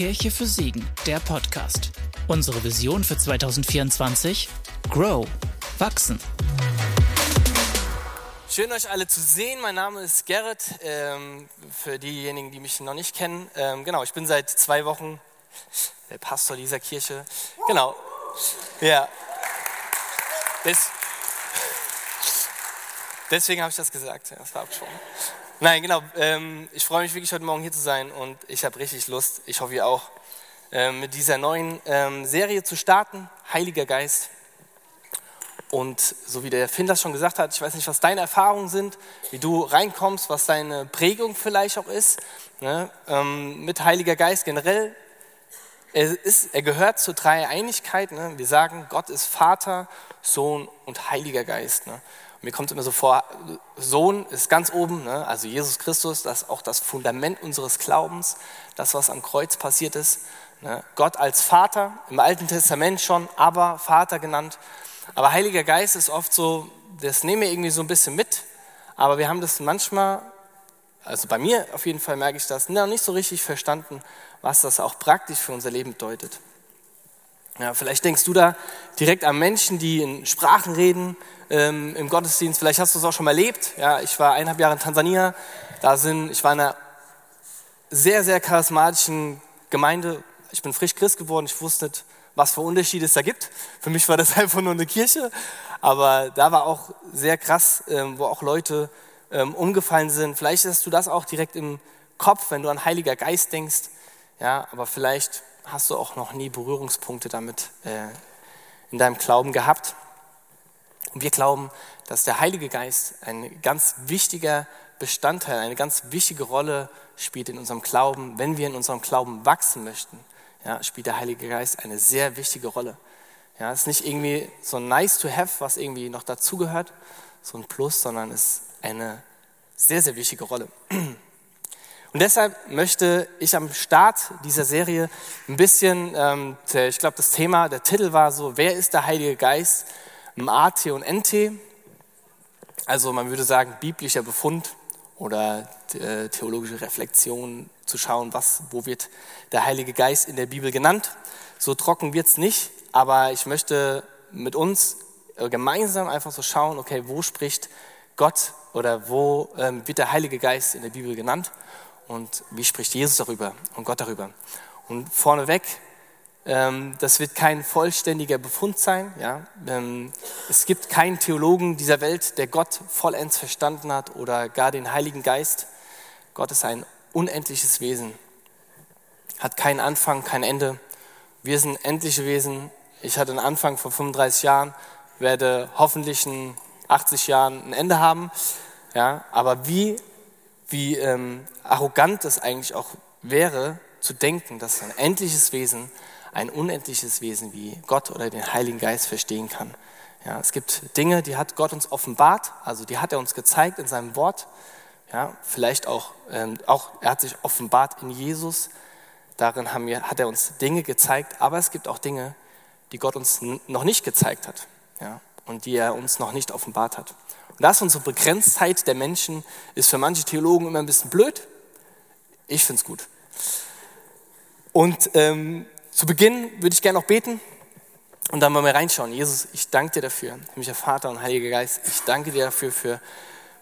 Kirche für Siegen, der Podcast. Unsere Vision für 2024? Grow. Wachsen. Schön euch alle zu sehen. Mein Name ist Gerrit. Ähm, für diejenigen, die mich noch nicht kennen. Ähm, genau, ich bin seit zwei Wochen der Pastor dieser Kirche. Genau. Ja. Des, deswegen habe ich das gesagt. Das war abgesprochen. Nein, genau. Ähm, ich freue mich wirklich heute Morgen hier zu sein und ich habe richtig Lust, ich hoffe ihr auch, ähm, mit dieser neuen ähm, Serie zu starten, Heiliger Geist. Und so wie der Finn das schon gesagt hat, ich weiß nicht, was deine Erfahrungen sind, wie du reinkommst, was deine Prägung vielleicht auch ist, ne? ähm, mit Heiliger Geist generell. Er, ist, er gehört zur Dreieinigkeit. Ne? Wir sagen, Gott ist Vater, Sohn und Heiliger Geist. Ne? Mir kommt immer so vor, Sohn ist ganz oben, ne? also Jesus Christus, das ist auch das Fundament unseres Glaubens, das, was am Kreuz passiert ist. Ne? Gott als Vater, im Alten Testament schon, aber Vater genannt. Aber Heiliger Geist ist oft so, das nehmen wir irgendwie so ein bisschen mit, aber wir haben das manchmal, also bei mir auf jeden Fall merke ich das, noch nicht so richtig verstanden, was das auch praktisch für unser Leben bedeutet. Ja, vielleicht denkst du da direkt an Menschen, die in Sprachen reden ähm, im Gottesdienst. Vielleicht hast du es auch schon mal erlebt. Ja, ich war eineinhalb Jahre in Tansania. Da sind, ich war in einer sehr, sehr charismatischen Gemeinde. Ich bin frisch Christ geworden. Ich wusste nicht, was für Unterschiede es da gibt. Für mich war das einfach nur eine Kirche. Aber da war auch sehr krass, ähm, wo auch Leute ähm, umgefallen sind. Vielleicht hast du das auch direkt im Kopf, wenn du an Heiliger Geist denkst. Ja, aber vielleicht hast du auch noch nie Berührungspunkte damit äh, in deinem Glauben gehabt. Und wir glauben, dass der Heilige Geist ein ganz wichtiger Bestandteil, eine ganz wichtige Rolle spielt in unserem Glauben. Wenn wir in unserem Glauben wachsen möchten, ja, spielt der Heilige Geist eine sehr wichtige Rolle. Ja, es ist nicht irgendwie so nice to have, was irgendwie noch dazugehört, so ein Plus, sondern es ist eine sehr, sehr wichtige Rolle. Und deshalb möchte ich am Start dieser Serie ein bisschen, ähm, ich glaube, das Thema, der Titel war so, wer ist der Heilige Geist? AT und NT, also man würde sagen biblischer Befund oder äh, theologische Reflexion zu schauen, was, wo wird der Heilige Geist in der Bibel genannt. So trocken wird es nicht, aber ich möchte mit uns äh, gemeinsam einfach so schauen, okay, wo spricht Gott oder wo ähm, wird der Heilige Geist in der Bibel genannt und wie spricht Jesus darüber und Gott darüber. Und vorneweg, ähm, das wird kein vollständiger Befund sein. Ja? Ähm, es gibt keinen Theologen dieser Welt, der Gott vollends verstanden hat oder gar den Heiligen Geist. Gott ist ein unendliches Wesen, hat keinen Anfang, kein Ende. Wir sind endliche Wesen. Ich hatte einen Anfang vor 35 Jahren, werde hoffentlich in 80 Jahren ein Ende haben. Ja, aber wie wie ähm, arrogant es eigentlich auch wäre, zu denken, dass ein endliches Wesen ein unendliches Wesen wie Gott oder den Heiligen Geist verstehen kann. Ja, es gibt Dinge, die hat Gott uns offenbart, also die hat er uns gezeigt in seinem Wort. Ja, vielleicht auch, ähm, auch, er hat sich offenbart in Jesus. Darin haben wir, hat er uns Dinge gezeigt, aber es gibt auch Dinge, die Gott uns noch nicht gezeigt hat ja, und die er uns noch nicht offenbart hat. Und das unsere Begrenztheit der Menschen ist für manche Theologen immer ein bisschen blöd. Ich finde es gut. Und ähm, zu Beginn würde ich gerne noch beten und dann mal wir reinschauen. Jesus, ich danke dir dafür, himmlischer Vater und Heiliger Geist, ich danke dir dafür für,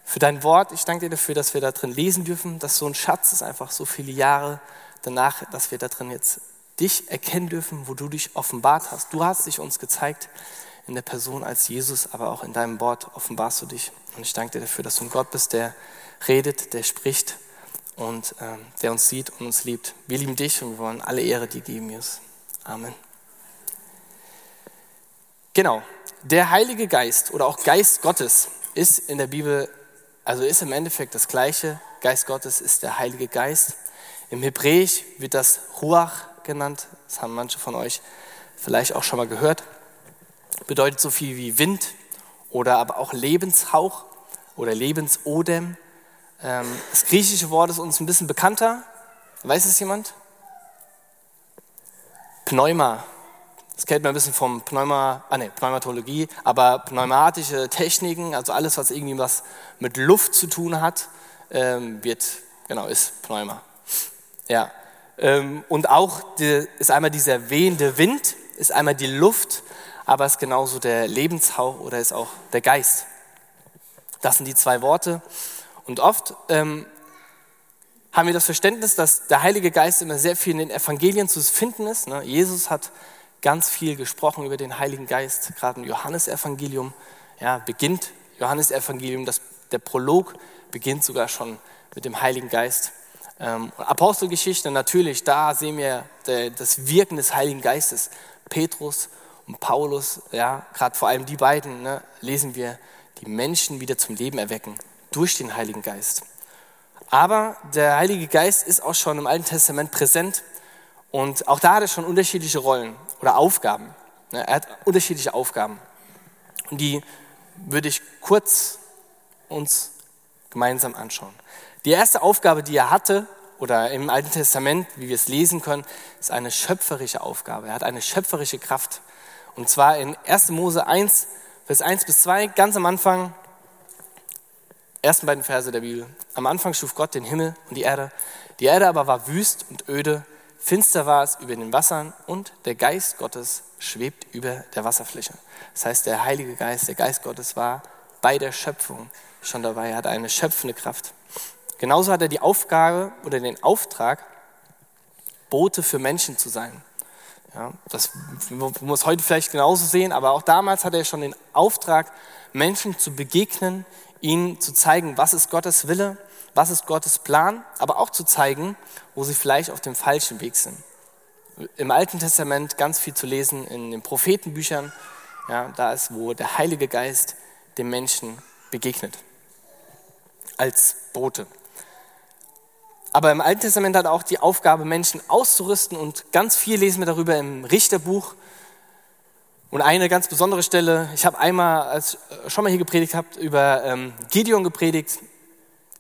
für dein Wort. Ich danke dir dafür, dass wir da drin lesen dürfen, dass so ein Schatz ist, einfach so viele Jahre danach, dass wir da drin jetzt dich erkennen dürfen, wo du dich offenbart hast. Du hast dich uns gezeigt in der Person als Jesus, aber auch in deinem Wort offenbarst du dich. Und ich danke dir dafür, dass du ein Gott bist, der redet, der spricht und äh, der uns sieht und uns liebt. Wir lieben dich und wir wollen alle Ehre dir geben, Jesus. Amen. Genau, der Heilige Geist oder auch Geist Gottes ist in der Bibel, also ist im Endeffekt das Gleiche. Geist Gottes ist der Heilige Geist. Im Hebräisch wird das Ruach genannt. Das haben manche von euch vielleicht auch schon mal gehört bedeutet so viel wie Wind oder aber auch Lebenshauch oder Lebensodem. Ähm, das griechische Wort ist uns ein bisschen bekannter. Weiß es jemand? Pneuma. Das kennt man ein bisschen vom Pneuma, ah nee, Pneumatologie, aber pneumatische Techniken, also alles, was irgendwie was mit Luft zu tun hat, ähm, wird, genau, ist Pneuma. Ja. Ähm, und auch die, ist einmal dieser wehende Wind, ist einmal die Luft, aber ist genauso der Lebenshauch oder ist auch der Geist. Das sind die zwei Worte. Und oft ähm, haben wir das Verständnis, dass der Heilige Geist immer sehr viel in den Evangelien zu finden ist. Ne? Jesus hat ganz viel gesprochen über den Heiligen Geist, gerade im Johannesevangelium. Ja, beginnt Johannesevangelium, der Prolog beginnt sogar schon mit dem Heiligen Geist. Ähm, Apostelgeschichte, natürlich, da sehen wir der, das Wirken des Heiligen Geistes. Petrus und Paulus, ja, gerade vor allem die beiden, ne, lesen wir, die Menschen wieder zum Leben erwecken durch den Heiligen Geist. Aber der Heilige Geist ist auch schon im Alten Testament präsent und auch da hat er schon unterschiedliche Rollen oder Aufgaben. Ne, er hat unterschiedliche Aufgaben. Und die würde ich kurz uns gemeinsam anschauen. Die erste Aufgabe, die er hatte, oder im Alten Testament, wie wir es lesen können, ist eine schöpferische Aufgabe. Er hat eine schöpferische Kraft. Und zwar in 1. Mose 1, Vers 1 bis 2, ganz am Anfang, ersten beiden Verse der Bibel. Am Anfang schuf Gott den Himmel und die Erde. Die Erde aber war wüst und öde, finster war es über den Wassern und der Geist Gottes schwebt über der Wasserfläche. Das heißt, der Heilige Geist, der Geist Gottes war bei der Schöpfung schon dabei. Er hat eine schöpfende Kraft. Genauso hat er die Aufgabe oder den Auftrag, Bote für Menschen zu sein. Ja, das muss heute vielleicht genauso sehen, aber auch damals hat er schon den Auftrag, Menschen zu begegnen, ihnen zu zeigen, was ist Gottes Wille, was ist Gottes Plan, aber auch zu zeigen, wo sie vielleicht auf dem falschen Weg sind. Im Alten Testament ganz viel zu lesen in den Prophetenbüchern, ja, da ist, wo der Heilige Geist dem Menschen begegnet, als Bote. Aber im Alten Testament hat er auch die Aufgabe, Menschen auszurüsten und ganz viel lesen wir darüber im Richterbuch. Und eine ganz besondere Stelle, ich habe einmal, als ich schon mal hier gepredigt habe, über ähm, Gideon gepredigt.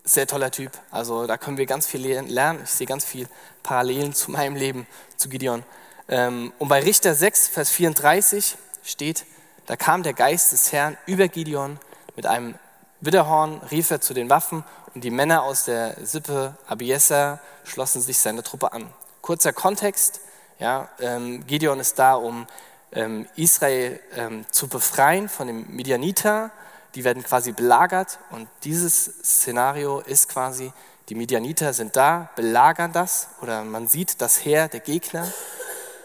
Sehr toller Typ. Also da können wir ganz viel lernen. Ich sehe ganz viel Parallelen zu meinem Leben, zu Gideon. Ähm, und bei Richter 6, Vers 34 steht, da kam der Geist des Herrn über Gideon mit einem Widderhorn, rief er zu den Waffen und die Männer aus der Sippe Abieser schlossen sich seiner Truppe an. Kurzer Kontext, ja, ähm, Gideon ist da, um ähm, Israel ähm, zu befreien von den Midianiter. Die werden quasi belagert und dieses Szenario ist quasi, die Midianiter sind da, belagern das oder man sieht das Heer der Gegner,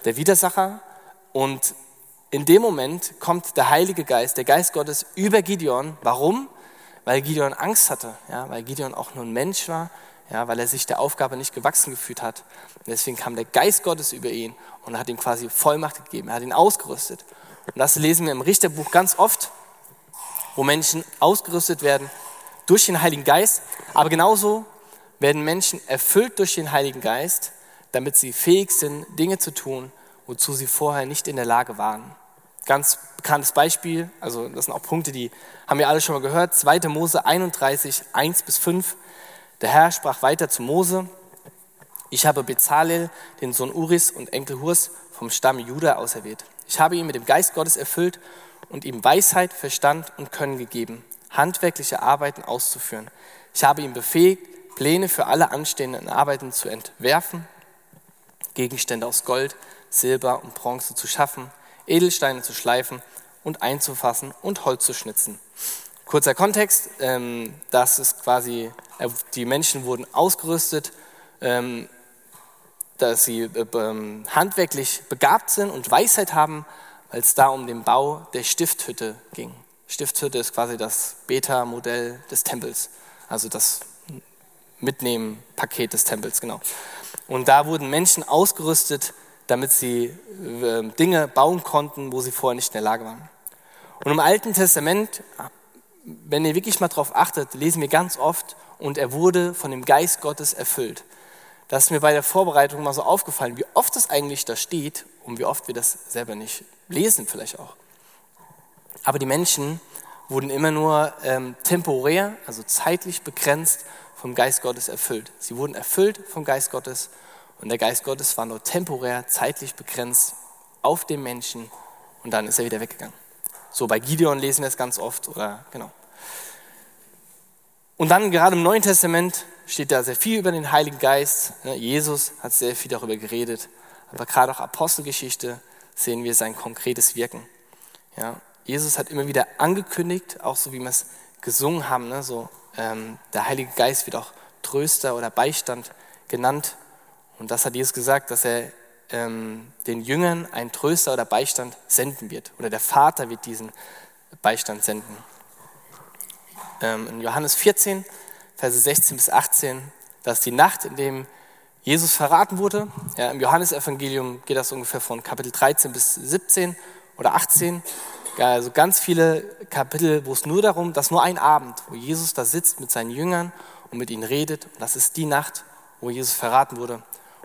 der Widersacher und in dem Moment kommt der Heilige Geist, der Geist Gottes über Gideon. Warum? Weil Gideon Angst hatte, ja, weil Gideon auch nur ein Mensch war, ja, weil er sich der Aufgabe nicht gewachsen gefühlt hat. Und deswegen kam der Geist Gottes über ihn und hat ihm quasi Vollmacht gegeben, er hat ihn ausgerüstet. Und das lesen wir im Richterbuch ganz oft, wo Menschen ausgerüstet werden durch den Heiligen Geist, aber genauso werden Menschen erfüllt durch den Heiligen Geist, damit sie fähig sind, Dinge zu tun, wozu sie vorher nicht in der Lage waren. Ganz bekanntes Beispiel, also das sind auch Punkte, die haben wir alle schon mal gehört. 2. Mose 31, 1 bis 5. Der Herr sprach weiter zu Mose, ich habe Bezalel, den Sohn Uris und Enkel Hurs vom Stamm Juda auserwählt. Ich habe ihn mit dem Geist Gottes erfüllt und ihm Weisheit, Verstand und Können gegeben, handwerkliche Arbeiten auszuführen. Ich habe ihn befähigt, Pläne für alle anstehenden Arbeiten zu entwerfen, Gegenstände aus Gold, Silber und Bronze zu schaffen, Edelsteine zu schleifen und einzufassen und Holz zu schnitzen. Kurzer Kontext, ähm, das ist quasi, äh, die Menschen wurden ausgerüstet, ähm, dass sie äh, ähm, handwerklich begabt sind und Weisheit haben, weil es da um den Bau der Stifthütte ging. Stifthütte ist quasi das Beta-Modell des Tempels, also das Mitnehmen-Paket des Tempels, genau. Und da wurden Menschen ausgerüstet, damit sie äh, Dinge bauen konnten, wo sie vorher nicht in der Lage waren. Und im Alten Testament, wenn ihr wirklich mal darauf achtet, lesen wir ganz oft, und er wurde von dem Geist Gottes erfüllt. Das ist mir bei der Vorbereitung mal so aufgefallen, wie oft das eigentlich da steht und wie oft wir das selber nicht lesen vielleicht auch. Aber die Menschen wurden immer nur ähm, temporär, also zeitlich begrenzt vom Geist Gottes erfüllt. Sie wurden erfüllt vom Geist Gottes und der Geist Gottes war nur temporär, zeitlich begrenzt auf den Menschen und dann ist er wieder weggegangen. So bei Gideon lesen wir es ganz oft oder genau. Und dann gerade im Neuen Testament steht da sehr viel über den Heiligen Geist. Ne, Jesus hat sehr viel darüber geredet. Aber gerade auch Apostelgeschichte sehen wir sein konkretes Wirken. Ja, Jesus hat immer wieder angekündigt, auch so wie wir es gesungen haben, ne, so, ähm, der Heilige Geist wird auch Tröster oder Beistand genannt. Und das hat Jesus gesagt, dass er ähm, den Jüngern einen Tröster oder Beistand senden wird. Oder der Vater wird diesen Beistand senden. Ähm, in Johannes 14, Verse 16 bis 18, das ist die Nacht, in dem Jesus verraten wurde. Ja, Im Johannesevangelium geht das ungefähr von Kapitel 13 bis 17 oder 18. Ja, also ganz viele Kapitel, wo es nur darum, dass nur ein Abend, wo Jesus da sitzt mit seinen Jüngern und mit ihnen redet. Und das ist die Nacht, wo Jesus verraten wurde.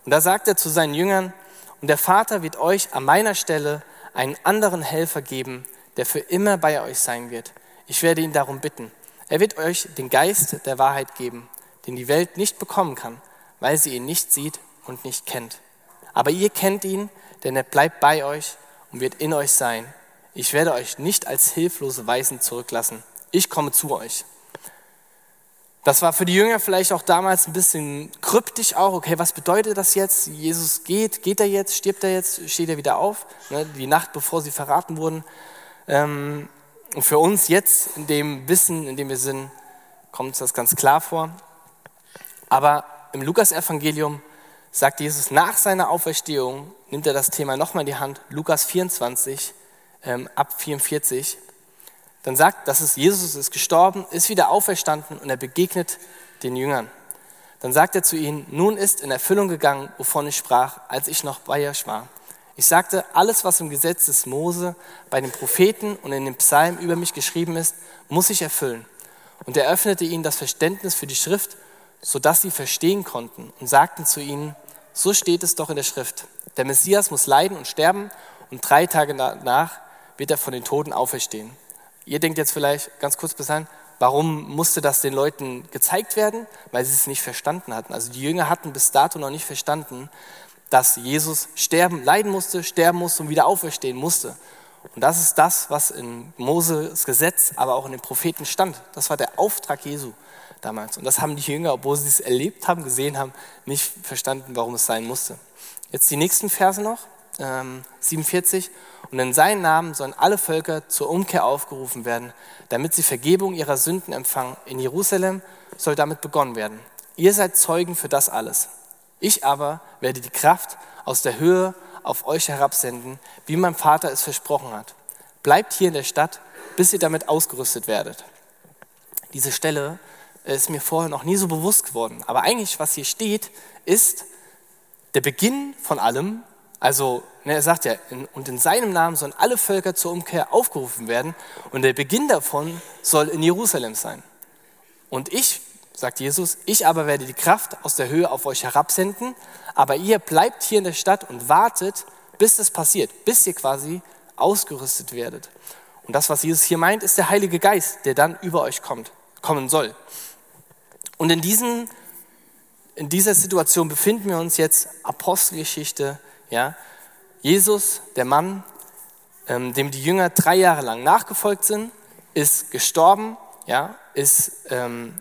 Und da sagt er zu seinen Jüngern, und der Vater wird euch an meiner Stelle einen anderen Helfer geben, der für immer bei euch sein wird. Ich werde ihn darum bitten. Er wird euch den Geist der Wahrheit geben, den die Welt nicht bekommen kann, weil sie ihn nicht sieht und nicht kennt. Aber ihr kennt ihn, denn er bleibt bei euch und wird in euch sein. Ich werde euch nicht als hilflose Weisen zurücklassen. Ich komme zu euch. Das war für die Jünger vielleicht auch damals ein bisschen kryptisch auch. Okay, was bedeutet das jetzt? Jesus geht, geht er jetzt, stirbt er jetzt, steht er wieder auf? Ne, die Nacht, bevor sie verraten wurden. Ähm, und für uns jetzt, in dem Wissen, in dem wir sind, kommt uns das ganz klar vor. Aber im Lukas-Evangelium sagt Jesus nach seiner Auferstehung, nimmt er das Thema nochmal in die Hand, Lukas 24, ähm, ab 44 dann sagt, dass es Jesus ist gestorben, ist wieder auferstanden und er begegnet den Jüngern. Dann sagt er zu ihnen, nun ist in Erfüllung gegangen, wovon ich sprach, als ich noch bei euch war. Ich sagte, alles, was im Gesetz des Mose, bei den Propheten und in den Psalmen über mich geschrieben ist, muss ich erfüllen. Und er öffnete ihnen das Verständnis für die Schrift, sodass sie verstehen konnten und sagten zu ihnen, so steht es doch in der Schrift. Der Messias muss leiden und sterben und drei Tage danach wird er von den Toten auferstehen. Ihr denkt jetzt vielleicht ganz kurz bis dahin, warum musste das den Leuten gezeigt werden? Weil sie es nicht verstanden hatten. Also die Jünger hatten bis dato noch nicht verstanden, dass Jesus sterben, leiden musste, sterben musste und wieder auferstehen musste. Und das ist das, was in Moses Gesetz, aber auch in den Propheten stand. Das war der Auftrag Jesu damals. Und das haben die Jünger, obwohl sie es erlebt haben, gesehen haben, nicht verstanden, warum es sein musste. Jetzt die nächsten Verse noch, ähm, 47. Und in seinen Namen sollen alle Völker zur Umkehr aufgerufen werden, damit sie Vergebung ihrer Sünden empfangen. In Jerusalem soll damit begonnen werden. Ihr seid Zeugen für das alles. Ich aber werde die Kraft aus der Höhe auf euch herabsenden, wie mein Vater es versprochen hat. Bleibt hier in der Stadt, bis ihr damit ausgerüstet werdet. Diese Stelle ist mir vorher noch nie so bewusst geworden. Aber eigentlich, was hier steht, ist der Beginn von allem, also ne, er sagt ja, in, und in seinem Namen sollen alle Völker zur Umkehr aufgerufen werden und der Beginn davon soll in Jerusalem sein. Und ich, sagt Jesus, ich aber werde die Kraft aus der Höhe auf euch herabsenden, aber ihr bleibt hier in der Stadt und wartet, bis das passiert, bis ihr quasi ausgerüstet werdet. Und das, was Jesus hier meint, ist der Heilige Geist, der dann über euch kommt, kommen soll. Und in, diesen, in dieser Situation befinden wir uns jetzt Apostelgeschichte ja? Jesus, der Mann, ähm, dem die Jünger drei Jahre lang nachgefolgt sind, ist gestorben, ja? ist, ähm,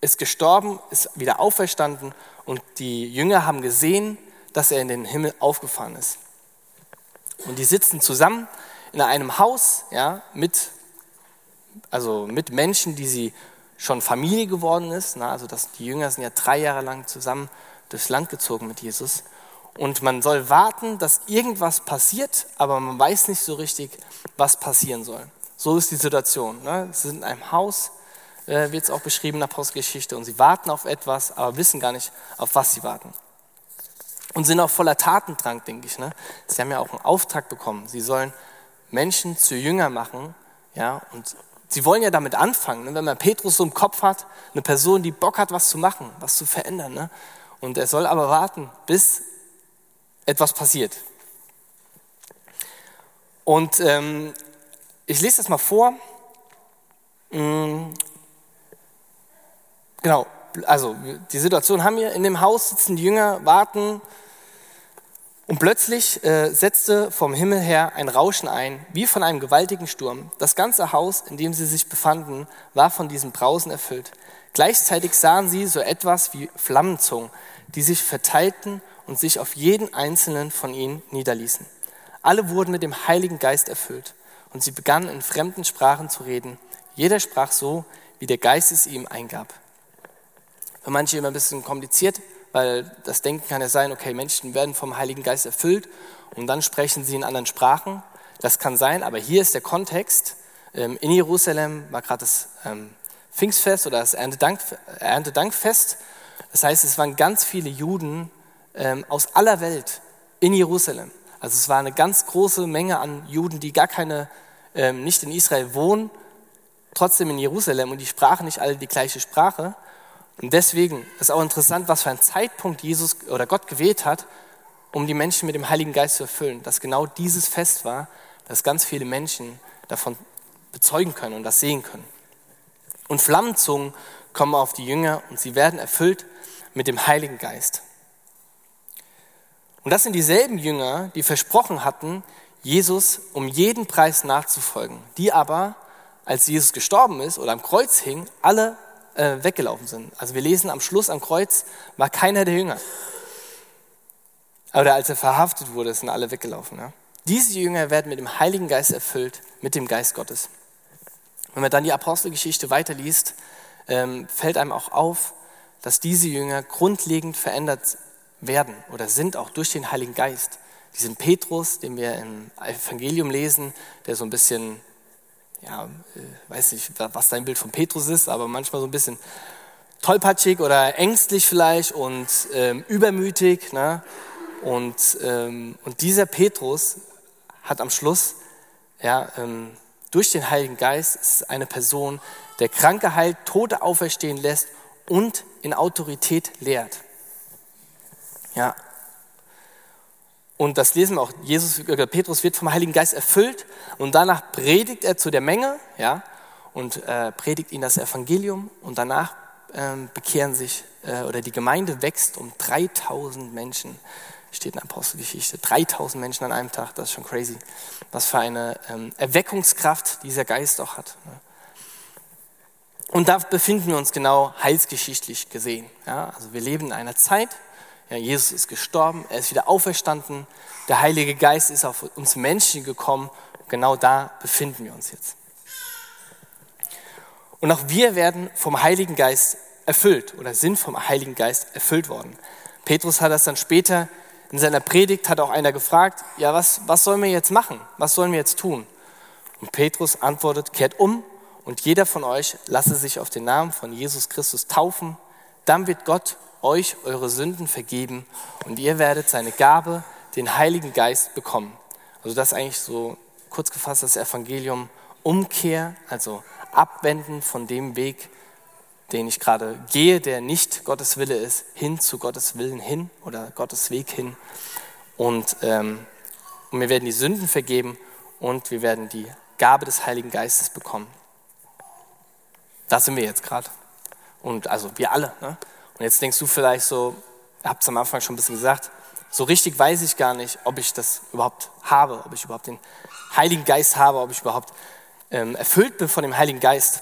ist gestorben, ist wieder auferstanden und die Jünger haben gesehen, dass er in den Himmel aufgefahren ist. Und die sitzen zusammen in einem Haus ja, mit, also mit Menschen, die sie schon Familie geworden ist. Na, also das, die Jünger sind ja drei Jahre lang zusammen durchs Land gezogen mit Jesus. Und man soll warten, dass irgendwas passiert, aber man weiß nicht so richtig, was passieren soll. So ist die Situation. Ne? Sie sind in einem Haus, äh, wird es auch beschrieben in Apostelgeschichte, und sie warten auf etwas, aber wissen gar nicht, auf was sie warten. Und sind auch voller Tatendrang, denke ich. Ne? Sie haben ja auch einen Auftrag bekommen. Sie sollen Menschen zu Jünger machen. Ja? Und sie wollen ja damit anfangen. Ne? Wenn man Petrus so im Kopf hat, eine Person, die Bock hat, was zu machen, was zu verändern. Ne? Und er soll aber warten, bis etwas passiert. Und ähm, ich lese das mal vor. Mm, genau, also die Situation haben wir. In dem Haus sitzen die Jünger, warten. Und plötzlich äh, setzte vom Himmel her ein Rauschen ein, wie von einem gewaltigen Sturm. Das ganze Haus, in dem sie sich befanden, war von diesem Brausen erfüllt. Gleichzeitig sahen sie so etwas wie Flammenzungen, die sich verteilten und sich auf jeden einzelnen von ihnen niederließen. Alle wurden mit dem Heiligen Geist erfüllt und sie begannen in fremden Sprachen zu reden. Jeder sprach so, wie der Geist es ihm eingab. Für manche immer ein bisschen kompliziert, weil das Denken kann ja sein, okay, Menschen werden vom Heiligen Geist erfüllt und dann sprechen sie in anderen Sprachen. Das kann sein, aber hier ist der Kontext. Ähm, in Jerusalem war gerade das ähm, Pfingstfest oder das Erntedankfest. Das heißt, es waren ganz viele Juden ähm, aus aller Welt in Jerusalem. Also es war eine ganz große Menge an Juden, die gar keine, nicht in Israel wohnen, trotzdem in Jerusalem und die sprachen nicht alle die gleiche Sprache. Und deswegen ist auch interessant, was für ein Zeitpunkt Jesus oder Gott gewählt hat, um die Menschen mit dem Heiligen Geist zu erfüllen. Dass genau dieses Fest war, dass ganz viele Menschen davon bezeugen können und das sehen können. Und Flammenzungen kommen auf die Jünger und sie werden erfüllt mit dem Heiligen Geist. Und das sind dieselben Jünger, die versprochen hatten, Jesus um jeden Preis nachzufolgen, die aber, als Jesus gestorben ist oder am Kreuz hing, alle äh, weggelaufen sind. Also wir lesen am Schluss am Kreuz war keiner der Jünger. Oder als er verhaftet wurde, sind alle weggelaufen. Ja? Diese Jünger werden mit dem Heiligen Geist erfüllt, mit dem Geist Gottes. Wenn man dann die Apostelgeschichte weiterliest, ähm, fällt einem auch auf, dass diese Jünger grundlegend verändert werden oder sind auch durch den Heiligen Geist. Diesen Petrus, den wir im Evangelium lesen, der so ein bisschen ja, äh, weiß nicht, was dein Bild von Petrus ist, aber manchmal so ein bisschen tollpatschig oder ängstlich vielleicht und ähm, übermütig. Ne? Und, ähm, und dieser Petrus hat am Schluss, ja, ähm, durch den Heiligen Geist, ist eine Person, der Kranke heilt, Tote auferstehen lässt und in Autorität lehrt. Ja, und das lesen wir auch, Jesus, äh, Petrus wird vom Heiligen Geist erfüllt und danach predigt er zu der Menge, ja, und äh, predigt ihnen das Evangelium und danach ähm, bekehren sich, äh, oder die Gemeinde wächst um 3000 Menschen, steht in Apostelgeschichte, 3000 Menschen an einem Tag, das ist schon crazy, was für eine ähm, Erweckungskraft dieser Geist auch hat. Ne? Und da befinden wir uns genau heilsgeschichtlich gesehen. Ja? Also wir leben in einer Zeit, ja, Jesus ist gestorben, er ist wieder auferstanden, der Heilige Geist ist auf uns Menschen gekommen. Genau da befinden wir uns jetzt. Und auch wir werden vom Heiligen Geist erfüllt oder sind vom Heiligen Geist erfüllt worden. Petrus hat das dann später in seiner Predigt, hat auch einer gefragt, ja, was, was sollen wir jetzt machen? Was sollen wir jetzt tun? Und Petrus antwortet, kehrt um und jeder von euch lasse sich auf den Namen von Jesus Christus taufen. Dann wird Gott euch eure Sünden vergeben und ihr werdet seine Gabe, den Heiligen Geist, bekommen. Also das ist eigentlich so kurz gefasst das Evangelium. Umkehr, also abwenden von dem Weg, den ich gerade gehe, der nicht Gottes Wille ist, hin zu Gottes Willen hin oder Gottes Weg hin. Und, ähm, und wir werden die Sünden vergeben und wir werden die Gabe des Heiligen Geistes bekommen. Da sind wir jetzt gerade. Und also wir alle. Ne? Und jetzt denkst du vielleicht so, ich habe es am Anfang schon ein bisschen gesagt, so richtig weiß ich gar nicht, ob ich das überhaupt habe, ob ich überhaupt den Heiligen Geist habe, ob ich überhaupt ähm, erfüllt bin von dem Heiligen Geist.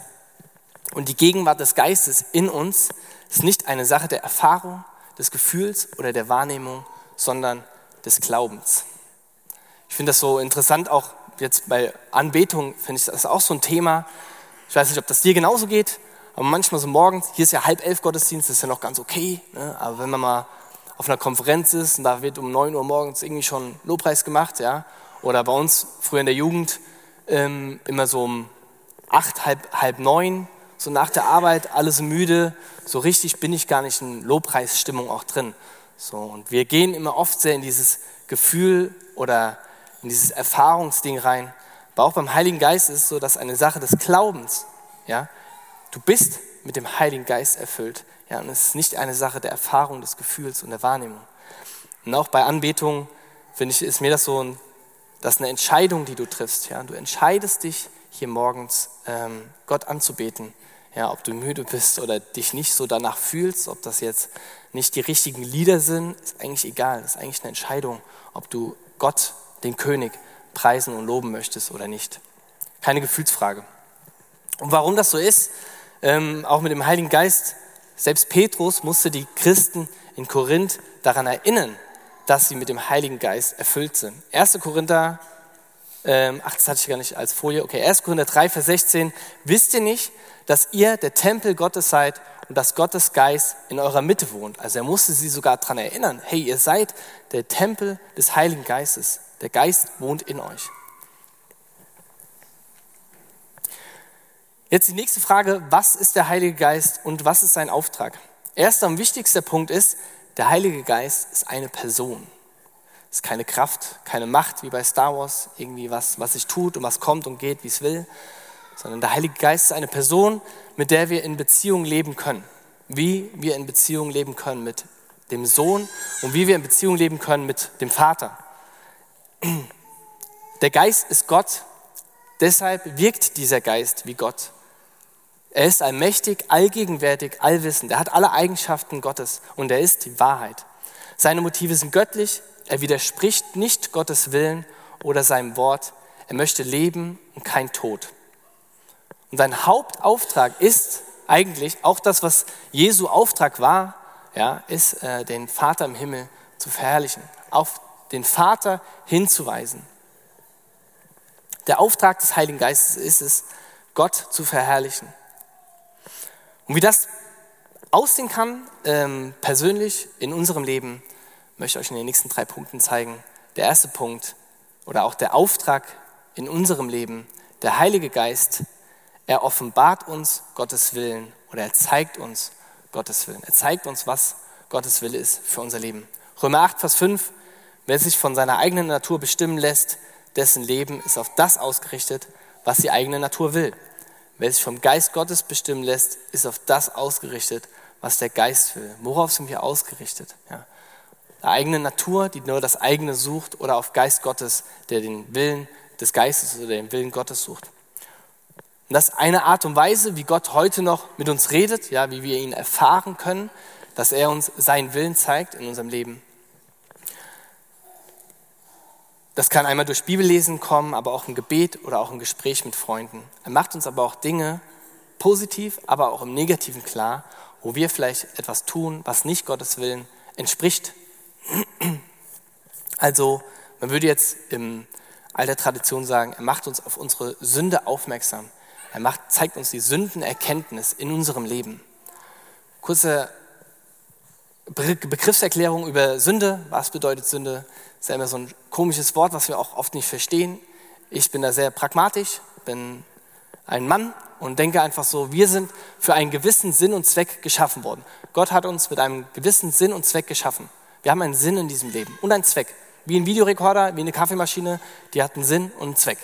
Und die Gegenwart des Geistes in uns ist nicht eine Sache der Erfahrung, des Gefühls oder der Wahrnehmung, sondern des Glaubens. Ich finde das so interessant, auch jetzt bei Anbetung finde ich das auch so ein Thema. Ich weiß nicht, ob das dir genauso geht, aber manchmal so morgens, hier ist ja halb elf Gottesdienst, das ist ja noch ganz okay. Ne? Aber wenn man mal auf einer Konferenz ist und da wird um neun Uhr morgens irgendwie schon Lobpreis gemacht, ja, oder bei uns früher in der Jugend ähm, immer so um acht, halb, halb neun, so nach der Arbeit, alles müde, so richtig bin ich gar nicht in Lobpreisstimmung auch drin. So, und wir gehen immer oft sehr in dieses Gefühl oder in dieses Erfahrungsding rein. Aber auch beim Heiligen Geist ist es so, dass eine Sache des Glaubens, ja, Du bist mit dem Heiligen Geist erfüllt. Ja, und es ist nicht eine Sache der Erfahrung, des Gefühls und der Wahrnehmung. Und auch bei Anbetung, finde ich, ist mir das so, ein, das eine Entscheidung, die du triffst. Ja, du entscheidest dich, hier morgens ähm, Gott anzubeten, Ja, ob du müde bist oder dich nicht so danach fühlst, ob das jetzt nicht die richtigen Lieder sind, ist eigentlich egal. Das ist eigentlich eine Entscheidung, ob du Gott, den König, preisen und loben möchtest oder nicht. Keine Gefühlsfrage. Und warum das so ist, ähm, auch mit dem Heiligen Geist, selbst Petrus musste die Christen in Korinth daran erinnern, dass sie mit dem Heiligen Geist erfüllt sind. 1. Korinther, ähm, ach, das hatte ich gar nicht als Folie, okay, 1. Korinther 3, Vers 16, wisst ihr nicht, dass ihr der Tempel Gottes seid und dass Gottes Geist in eurer Mitte wohnt? Also er musste sie sogar daran erinnern, hey, ihr seid der Tempel des Heiligen Geistes. Der Geist wohnt in euch. Jetzt die nächste Frage, was ist der Heilige Geist und was ist sein Auftrag? Erster und wichtigster Punkt ist, der Heilige Geist ist eine Person. Es ist keine Kraft, keine Macht wie bei Star Wars, irgendwie was, was sich tut und was kommt und geht, wie es will, sondern der Heilige Geist ist eine Person, mit der wir in Beziehung leben können. Wie wir in Beziehung leben können mit dem Sohn und wie wir in Beziehung leben können mit dem Vater. Der Geist ist Gott, deshalb wirkt dieser Geist wie Gott. Er ist allmächtig, allgegenwärtig, allwissend. Er hat alle Eigenschaften Gottes und er ist die Wahrheit. Seine Motive sind göttlich. Er widerspricht nicht Gottes Willen oder seinem Wort. Er möchte leben und kein Tod. Und sein Hauptauftrag ist eigentlich auch das, was Jesu Auftrag war, ja, ist, äh, den Vater im Himmel zu verherrlichen, auf den Vater hinzuweisen. Der Auftrag des Heiligen Geistes ist es, Gott zu verherrlichen. Und wie das aussehen kann, ähm, persönlich in unserem Leben, möchte ich euch in den nächsten drei Punkten zeigen. Der erste Punkt oder auch der Auftrag in unserem Leben, der Heilige Geist, er offenbart uns Gottes Willen oder er zeigt uns Gottes Willen. Er zeigt uns, was Gottes Wille ist für unser Leben. Römer 8, Vers 5, wer sich von seiner eigenen Natur bestimmen lässt, dessen Leben ist auf das ausgerichtet, was die eigene Natur will. Wer sich vom Geist Gottes bestimmen lässt, ist auf das ausgerichtet, was der Geist will. Worauf sind wir ausgerichtet? Ja. Der eigene Natur, die nur das eigene sucht, oder auf Geist Gottes, der den Willen des Geistes oder den Willen Gottes sucht. Und das ist eine Art und Weise, wie Gott heute noch mit uns redet, ja, wie wir ihn erfahren können, dass er uns seinen Willen zeigt in unserem Leben. Das kann einmal durch Bibellesen kommen, aber auch im Gebet oder auch im Gespräch mit Freunden. Er macht uns aber auch Dinge positiv, aber auch im Negativen klar, wo wir vielleicht etwas tun, was nicht Gottes Willen entspricht. Also, man würde jetzt im alter Tradition sagen, er macht uns auf unsere Sünde aufmerksam. Er macht, zeigt uns die Sündenerkenntnis in unserem Leben. Kurze Begriffserklärung über Sünde. Was bedeutet Sünde? Ist ja immer so ein komisches Wort, was wir auch oft nicht verstehen. Ich bin da sehr pragmatisch, bin ein Mann und denke einfach so, wir sind für einen gewissen Sinn und Zweck geschaffen worden. Gott hat uns mit einem gewissen Sinn und Zweck geschaffen. Wir haben einen Sinn in diesem Leben und einen Zweck. Wie ein Videorekorder, wie eine Kaffeemaschine, die hat einen Sinn und einen Zweck.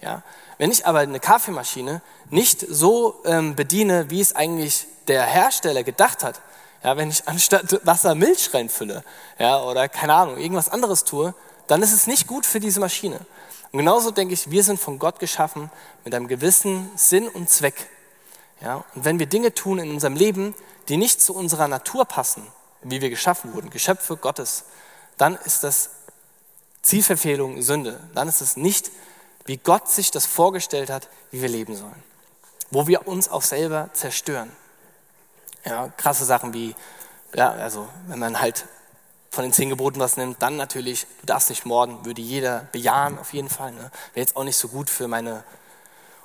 Ja? Wenn ich aber eine Kaffeemaschine nicht so ähm, bediene, wie es eigentlich der Hersteller gedacht hat, ja, wenn ich anstatt Wasser Milch reinfülle ja, oder keine Ahnung, irgendwas anderes tue, dann ist es nicht gut für diese Maschine. Und genauso denke ich, wir sind von Gott geschaffen mit einem gewissen Sinn und Zweck. Ja, und wenn wir Dinge tun in unserem Leben, die nicht zu unserer Natur passen, wie wir geschaffen wurden, Geschöpfe Gottes, dann ist das Zielverfehlung Sünde. Dann ist es nicht, wie Gott sich das vorgestellt hat, wie wir leben sollen. Wo wir uns auch selber zerstören. Ja, krasse Sachen wie, ja, also wenn man halt von den zehn Geboten was nimmt, dann natürlich, du darfst nicht morden, würde jeder bejahen auf jeden Fall. Ne? Wäre jetzt auch nicht so gut für meine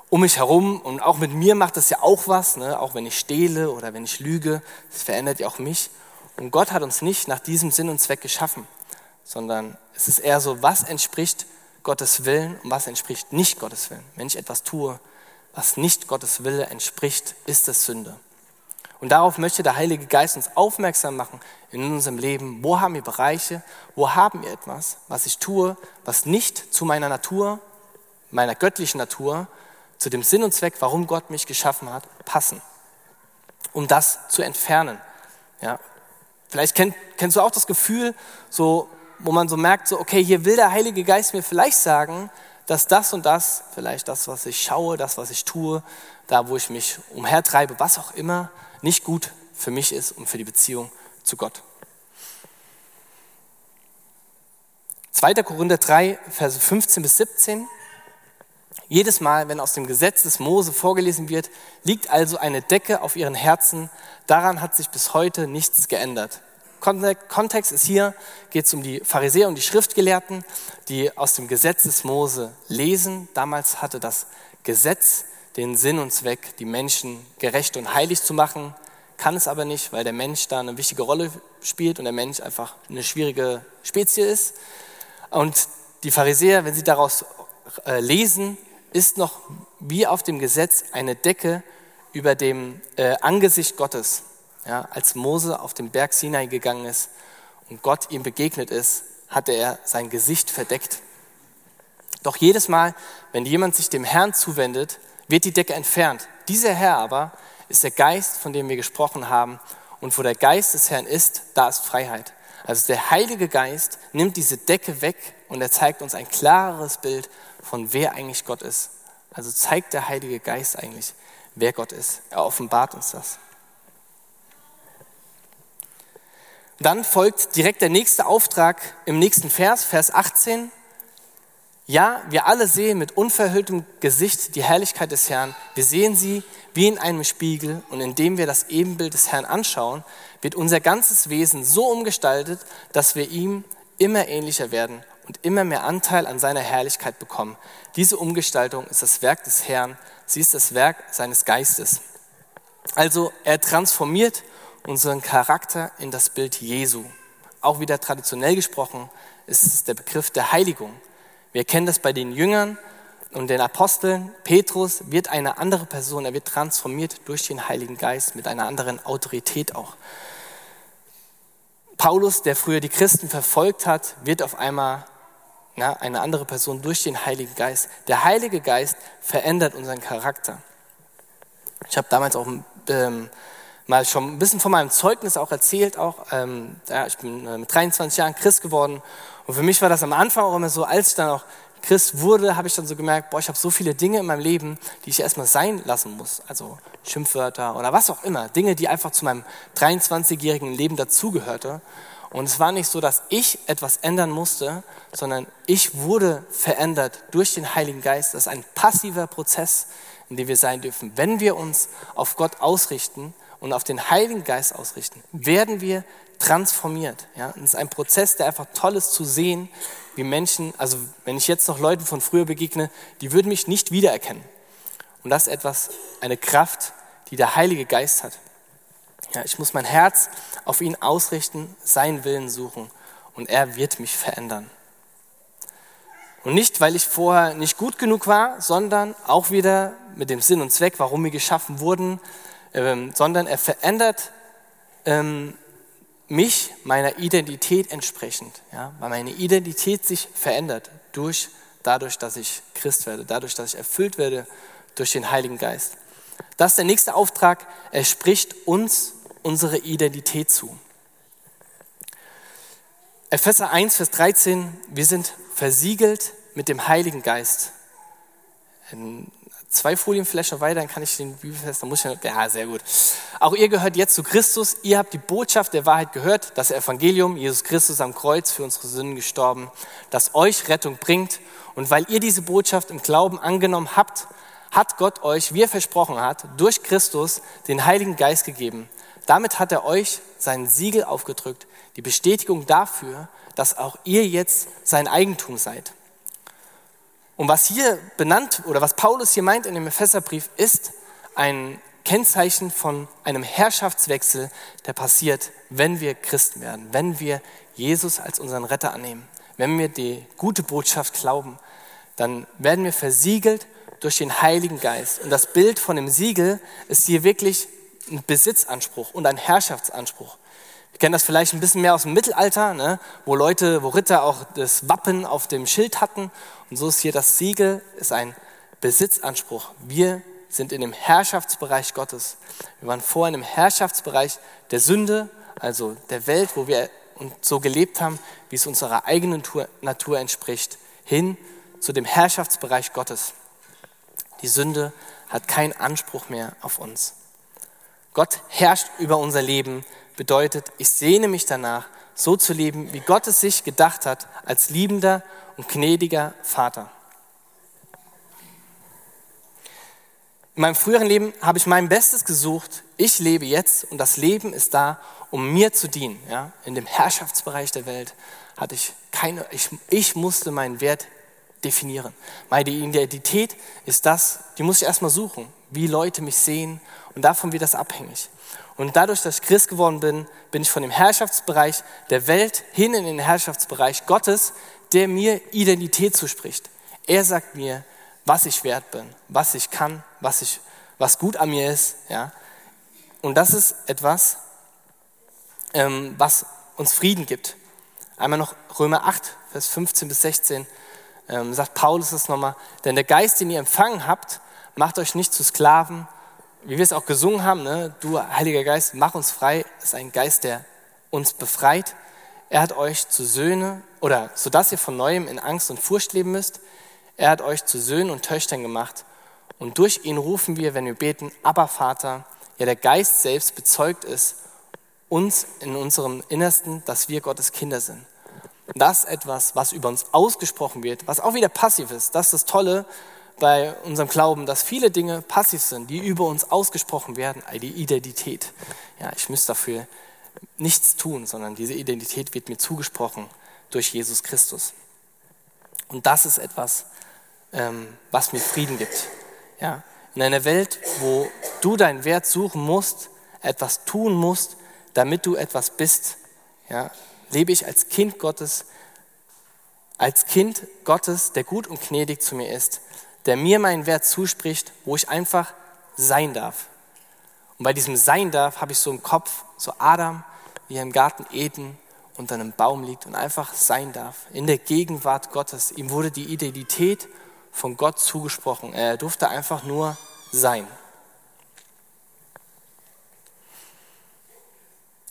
um mich herum und auch mit mir macht das ja auch was, ne? auch wenn ich stehle oder wenn ich lüge, das verändert ja auch mich. Und Gott hat uns nicht nach diesem Sinn und Zweck geschaffen, sondern es ist eher so, was entspricht Gottes Willen und was entspricht nicht Gottes Willen. Wenn ich etwas tue, was nicht Gottes Wille entspricht, ist es Sünde. Und darauf möchte der Heilige Geist uns aufmerksam machen in unserem Leben. Wo haben wir Bereiche, wo haben wir etwas, was ich tue, was nicht zu meiner Natur, meiner göttlichen Natur, zu dem Sinn und Zweck, warum Gott mich geschaffen hat, passen. Um das zu entfernen. Ja. Vielleicht kenn, kennst du auch das Gefühl, so, wo man so merkt, so, okay, hier will der Heilige Geist mir vielleicht sagen, dass das und das, vielleicht das, was ich schaue, das, was ich tue, da, wo ich mich umhertreibe, was auch immer, nicht gut für mich ist und für die Beziehung zu Gott. 2. Korinther 3, Verse 15 bis 17. Jedes Mal, wenn aus dem Gesetz des Mose vorgelesen wird, liegt also eine Decke auf ihren Herzen. Daran hat sich bis heute nichts geändert. Kontext ist hier, geht es um die Pharisäer und die Schriftgelehrten, die aus dem Gesetz des Mose lesen. Damals hatte das Gesetz den Sinn und Zweck, die Menschen gerecht und heilig zu machen, kann es aber nicht, weil der Mensch da eine wichtige Rolle spielt und der Mensch einfach eine schwierige Spezie ist. Und die Pharisäer, wenn sie daraus äh, lesen, ist noch wie auf dem Gesetz eine Decke über dem äh, Angesicht Gottes. Ja, als Mose auf den Berg Sinai gegangen ist und Gott ihm begegnet ist, hatte er sein Gesicht verdeckt. Doch jedes Mal, wenn jemand sich dem Herrn zuwendet, wird die Decke entfernt. Dieser Herr aber ist der Geist, von dem wir gesprochen haben. Und wo der Geist des Herrn ist, da ist Freiheit. Also der Heilige Geist nimmt diese Decke weg und er zeigt uns ein klareres Bild von wer eigentlich Gott ist. Also zeigt der Heilige Geist eigentlich, wer Gott ist. Er offenbart uns das. Dann folgt direkt der nächste Auftrag im nächsten Vers, Vers 18. Ja, wir alle sehen mit unverhülltem Gesicht die Herrlichkeit des Herrn. Wir sehen sie wie in einem Spiegel und indem wir das Ebenbild des Herrn anschauen, wird unser ganzes Wesen so umgestaltet, dass wir ihm immer ähnlicher werden und immer mehr Anteil an seiner Herrlichkeit bekommen. Diese Umgestaltung ist das Werk des Herrn, sie ist das Werk seines Geistes. Also er transformiert unseren Charakter in das Bild Jesu. Auch wieder traditionell gesprochen ist es der Begriff der Heiligung. Wir kennen das bei den Jüngern und den Aposteln. Petrus wird eine andere Person, er wird transformiert durch den Heiligen Geist mit einer anderen Autorität auch. Paulus, der früher die Christen verfolgt hat, wird auf einmal na, eine andere Person durch den Heiligen Geist. Der Heilige Geist verändert unseren Charakter. Ich habe damals auch ähm, mal schon ein bisschen von meinem Zeugnis auch erzählt. Auch, ähm, ja, ich bin äh, mit 23 Jahren Christ geworden. Und für mich war das am Anfang auch immer so, als ich dann auch Christ wurde, habe ich dann so gemerkt, boah, ich habe so viele Dinge in meinem Leben, die ich erstmal sein lassen muss. Also Schimpfwörter oder was auch immer. Dinge, die einfach zu meinem 23-jährigen Leben dazugehörte. Und es war nicht so, dass ich etwas ändern musste, sondern ich wurde verändert durch den Heiligen Geist. Das ist ein passiver Prozess, in dem wir sein dürfen. Wenn wir uns auf Gott ausrichten, und auf den Heiligen Geist ausrichten, werden wir transformiert. Ja? Und es ist ein Prozess, der einfach toll ist zu sehen, wie Menschen, also wenn ich jetzt noch Leuten von früher begegne, die würden mich nicht wiedererkennen. Und das ist etwas, eine Kraft, die der Heilige Geist hat. Ja, ich muss mein Herz auf ihn ausrichten, seinen Willen suchen und er wird mich verändern. Und nicht, weil ich vorher nicht gut genug war, sondern auch wieder mit dem Sinn und Zweck, warum wir geschaffen wurden, ähm, sondern er verändert ähm, mich meiner Identität entsprechend, ja, weil meine Identität sich verändert durch, dadurch, dass ich Christ werde, dadurch, dass ich erfüllt werde durch den Heiligen Geist. Das ist der nächste Auftrag. Er spricht uns unsere Identität zu. Epheser 1, Vers 13, wir sind versiegelt mit dem Heiligen Geist. In zwei Folienfläche weiter, dann kann ich den Bibelfest, dann muss ich, ja, sehr gut. Auch ihr gehört jetzt zu Christus, ihr habt die Botschaft der Wahrheit gehört, das Evangelium, Jesus Christus am Kreuz für unsere Sünden gestorben, das euch Rettung bringt. Und weil ihr diese Botschaft im Glauben angenommen habt, hat Gott euch, wie er versprochen hat, durch Christus den Heiligen Geist gegeben. Damit hat er euch sein Siegel aufgedrückt, die Bestätigung dafür, dass auch ihr jetzt sein Eigentum seid. Und was hier benannt oder was Paulus hier meint in dem Epheserbrief ist ein Kennzeichen von einem Herrschaftswechsel, der passiert, wenn wir Christen werden, wenn wir Jesus als unseren Retter annehmen, wenn wir die gute Botschaft glauben, dann werden wir versiegelt durch den Heiligen Geist. Und das Bild von dem Siegel ist hier wirklich ein Besitzanspruch und ein Herrschaftsanspruch. Kennen das vielleicht ein bisschen mehr aus dem Mittelalter, ne, wo Leute, wo Ritter auch das Wappen auf dem Schild hatten. Und so ist hier das Siegel, ist ein Besitzanspruch. Wir sind in dem Herrschaftsbereich Gottes. Wir waren vorher im Herrschaftsbereich der Sünde, also der Welt, wo wir so gelebt haben, wie es unserer eigenen Natur entspricht, hin zu dem Herrschaftsbereich Gottes. Die Sünde hat keinen Anspruch mehr auf uns. Gott herrscht über unser Leben, bedeutet, ich sehne mich danach, so zu leben, wie Gott es sich gedacht hat, als liebender und gnädiger Vater. In meinem früheren Leben habe ich mein Bestes gesucht. Ich lebe jetzt und das Leben ist da, um mir zu dienen. Ja? In dem Herrschaftsbereich der Welt hatte ich keine, ich, ich musste meinen Wert definieren. Meine Identität ist das, die muss ich erstmal suchen, wie Leute mich sehen und davon wird das abhängig. Und dadurch, dass ich Christ geworden bin, bin ich von dem Herrschaftsbereich der Welt hin in den Herrschaftsbereich Gottes, der mir Identität zuspricht. Er sagt mir, was ich wert bin, was ich kann, was, ich, was gut an mir ist. Ja? Und das ist etwas, ähm, was uns Frieden gibt. Einmal noch Römer 8, Vers 15 bis 16, ähm, sagt Paulus das nochmal, denn der Geist, den ihr empfangen habt, macht euch nicht zu Sklaven, wie wir es auch gesungen haben, ne? du Heiliger Geist, mach uns frei, ist ein Geist, der uns befreit. Er hat euch zu Söhne, oder so dass ihr von neuem in Angst und Furcht leben müsst. Er hat euch zu Söhnen und Töchtern gemacht. Und durch ihn rufen wir, wenn wir beten, aber Vater, ja der Geist selbst bezeugt es uns in unserem Innersten, dass wir Gottes Kinder sind. Das ist etwas, was über uns ausgesprochen wird, was auch wieder passiv ist. Das ist das Tolle bei unserem Glauben, dass viele Dinge passiv sind, die über uns ausgesprochen werden, die Identität. Ja, ich müsste dafür nichts tun, sondern diese Identität wird mir zugesprochen durch Jesus Christus. Und das ist etwas, ähm, was mir Frieden gibt. Ja, in einer Welt, wo du deinen Wert suchen musst, etwas tun musst, damit du etwas bist, ja, lebe ich als Kind Gottes, als Kind Gottes, der gut und gnädig zu mir ist, der mir meinen Wert zuspricht, wo ich einfach sein darf. Und bei diesem Sein darf habe ich so im Kopf, so Adam, wie er im Garten Eden unter einem Baum liegt und einfach sein darf, in der Gegenwart Gottes. Ihm wurde die Identität von Gott zugesprochen. Er durfte einfach nur sein.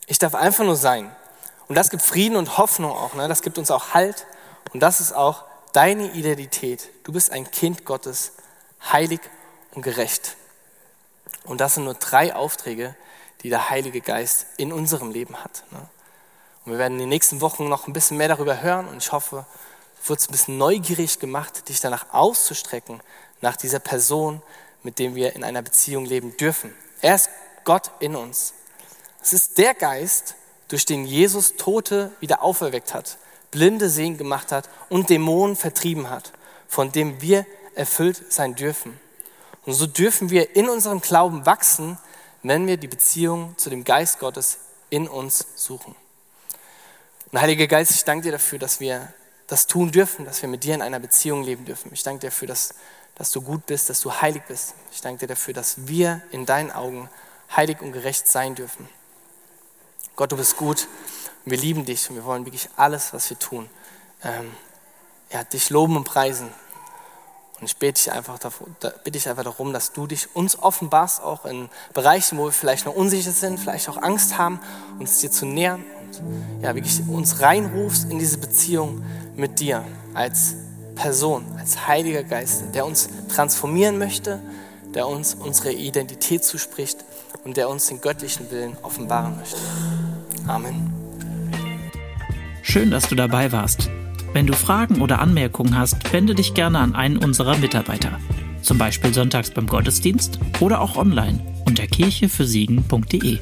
Ich darf einfach nur sein. Und das gibt Frieden und Hoffnung auch. Ne? Das gibt uns auch Halt. Und das ist auch deine Identität. Du bist ein Kind Gottes, heilig und gerecht. Und das sind nur drei Aufträge, die der Heilige Geist in unserem Leben hat. Ne? Und wir werden in den nächsten Wochen noch ein bisschen mehr darüber hören und ich hoffe, du wirst ein bisschen neugierig gemacht, dich danach auszustrecken, nach dieser Person, mit dem wir in einer Beziehung leben dürfen. Er ist Gott in uns. Es ist der Geist, durch den Jesus Tote wieder auferweckt hat, Blinde sehen gemacht hat und Dämonen vertrieben hat, von dem wir erfüllt sein dürfen. Und so dürfen wir in unserem Glauben wachsen, wenn wir die Beziehung zu dem Geist Gottes in uns suchen. Und Heiliger Geist, ich danke dir dafür, dass wir das tun dürfen, dass wir mit dir in einer Beziehung leben dürfen. Ich danke dir dafür, dass, dass du gut bist, dass du heilig bist. Ich danke dir dafür, dass wir in deinen Augen heilig und gerecht sein dürfen. Gott, du bist gut und wir lieben dich und wir wollen wirklich alles, was wir tun, ähm, ja, dich loben und preisen. Und ich bete dich, einfach davor, da, bitte dich einfach darum, dass du dich uns offenbarst, auch in Bereichen, wo wir vielleicht noch unsicher sind, vielleicht auch Angst haben, uns dir zu nähern und ja, wirklich uns reinrufst in diese Beziehung mit dir als Person, als Heiliger Geist, der uns transformieren möchte, der uns unsere Identität zuspricht und der uns den göttlichen Willen offenbaren möchte. Amen. Schön, dass du dabei warst. Wenn du Fragen oder Anmerkungen hast, wende dich gerne an einen unserer Mitarbeiter. Zum Beispiel sonntags beim Gottesdienst oder auch online unter kirchefürsiegen.de.